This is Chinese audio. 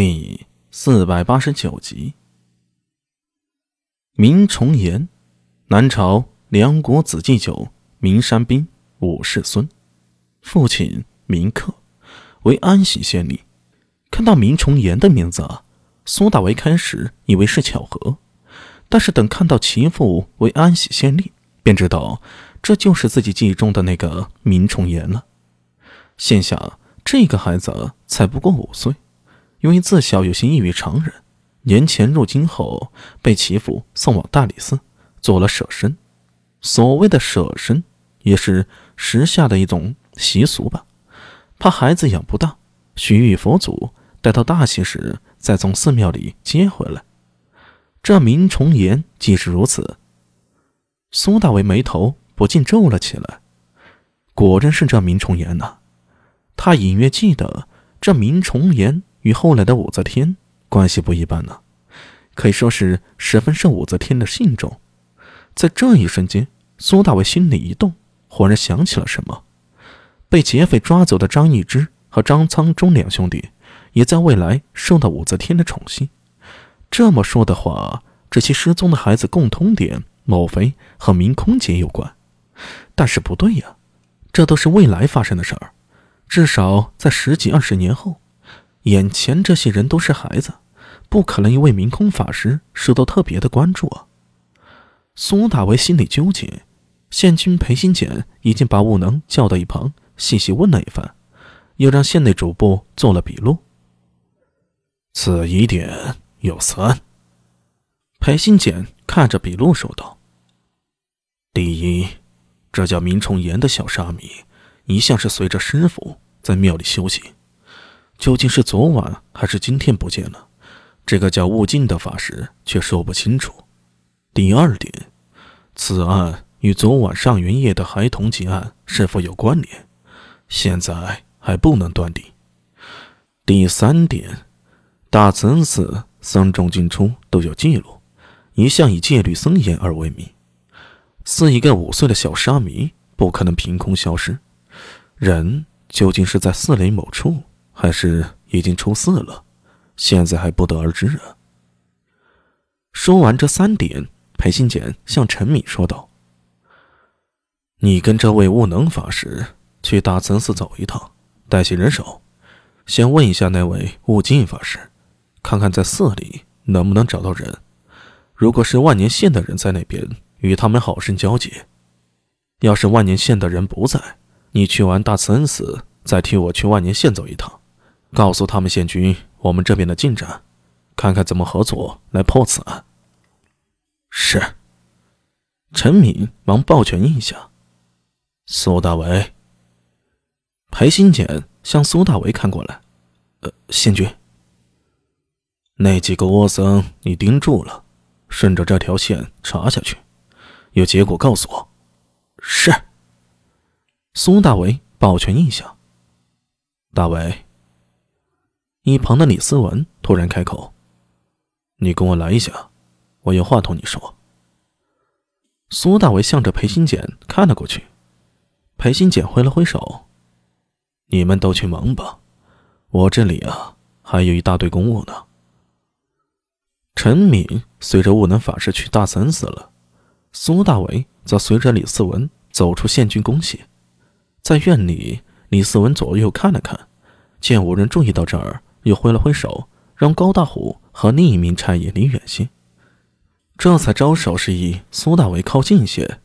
第四百八十九集。明崇岩，南朝梁国子祭酒明山宾五世孙，父亲明克，为安喜县令。看到明崇岩的名字啊，苏大为开始以为是巧合，但是等看到其父为安喜县令，便知道这就是自己记忆中的那个明崇岩了。现下这个孩子才不过五岁。因为自小有些异于常人，年前入京后被其父送往大理寺做了舍身。所谓的舍身，也是时下的一种习俗吧。怕孩子养不大，许与佛祖待到大喜时再从寺庙里接回来。这明崇言既是如此，苏大为眉头不禁皱了起来。果真是这明崇言呐，他隐约记得这明崇言。与后来的武则天关系不一般呢，可以说是十分受武则天的信重。在这一瞬间，苏大伟心里一动，忽然想起了什么：被劫匪抓走的张易之和张苍忠两兄弟，也在未来受到武则天的宠幸。这么说的话，这些失踪的孩子共通点，莫非和明空姐有关？但是不对呀，这都是未来发生的事儿，至少在十几二十年后。眼前这些人都是孩子，不可能因为明空法师受到特别的关注啊！苏大为心里纠结，县君裴新简已经把武能叫到一旁，细细问了一番，又让县内主簿做了笔录。此疑点有三。裴新简看着笔录说道：“第一，这叫明崇岩的小沙弥，一向是随着师傅在庙里修行。”究竟是昨晚还是今天不见了？这个叫悟净的法师却说不清楚。第二点，此案与昨晚上元夜的孩童劫案是否有关联？现在还不能断定。第三点，大慈恩寺僧众进出都有记录，一向以戒律森严而闻名。似一个五岁的小沙弥，不可能凭空消失。人究竟是在寺里某处？还是已经出寺了，现在还不得而知啊。说完这三点，裴新简向陈敏说道：“你跟这位悟能法师去大慈寺走一趟，带些人手，先问一下那位悟净法师，看看在寺里能不能找到人。如果是万年县的人在那边，与他们好生交接；要是万年县的人不在，你去完大慈恩寺，再替我去万年县走一趟。”告诉他们县军我们这边的进展，看看怎么合作来破此案。是。陈敏忙抱拳应下。苏大为。裴新简向苏大为看过来。呃，县军。那几个窝僧你盯住了，顺着这条线查下去，有结果告诉我。是。苏大为抱拳应下。大为。一旁的李思文突然开口：“你跟我来一下，我有话同你说。”苏大为向着裴新简看了过去，裴新简挥了挥手：“你们都去忙吧，我这里啊还有一大堆公务呢。”陈敏随着悟能法师去大慈寺了，苏大为则随着李思文走出县军公廨，在院里，李思文左右看了看，见无人注意到这儿。又挥了挥手，让高大虎和另一名差役离远些，这才招手示意苏大为靠近一些，